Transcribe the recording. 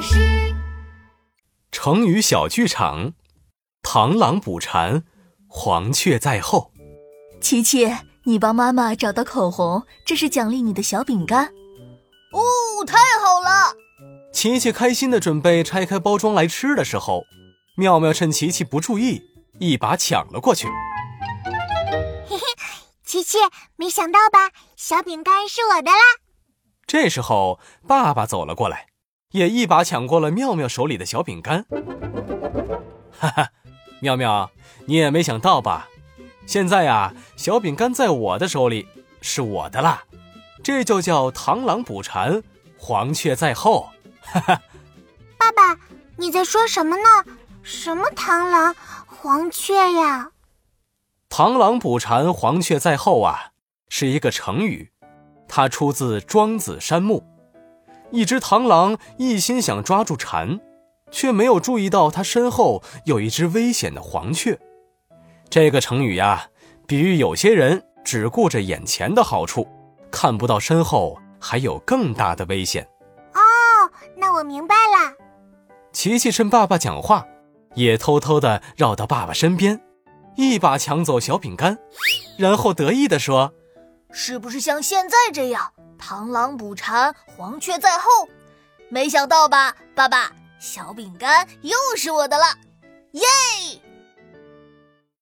巴士。成语小剧场：螳螂捕蝉，黄雀在后。琪琪，你帮妈妈找到口红，这是奖励你的小饼干。哦，太好了！琪琪开心的准备拆开包装来吃的时候，妙妙趁琪琪不注意，一把抢了过去。嘿嘿，琪琪，没想到吧？小饼干是我的啦！这时候，爸爸走了过来，也一把抢过了妙妙手里的小饼干。哈哈，妙妙，你也没想到吧？现在呀，小饼干在我的手里，是我的啦。这就叫螳螂捕蝉，黄雀在后。哈哈，爸爸，你在说什么呢？什么螳螂、黄雀呀？螳螂捕蝉，黄雀在后啊，是一个成语，它出自《庄子·山木》。一只螳螂一心想抓住蝉，却没有注意到它身后有一只危险的黄雀。这个成语呀，比喻有些人只顾着眼前的好处，看不到身后还有更大的危险。哦，那我明白了。琪琪趁爸爸讲话，也偷偷的绕到爸爸身边。一把抢走小饼干，然后得意地说：“是不是像现在这样，螳螂捕蝉，黄雀在后？没想到吧，爸爸，小饼干又是我的了，耶！”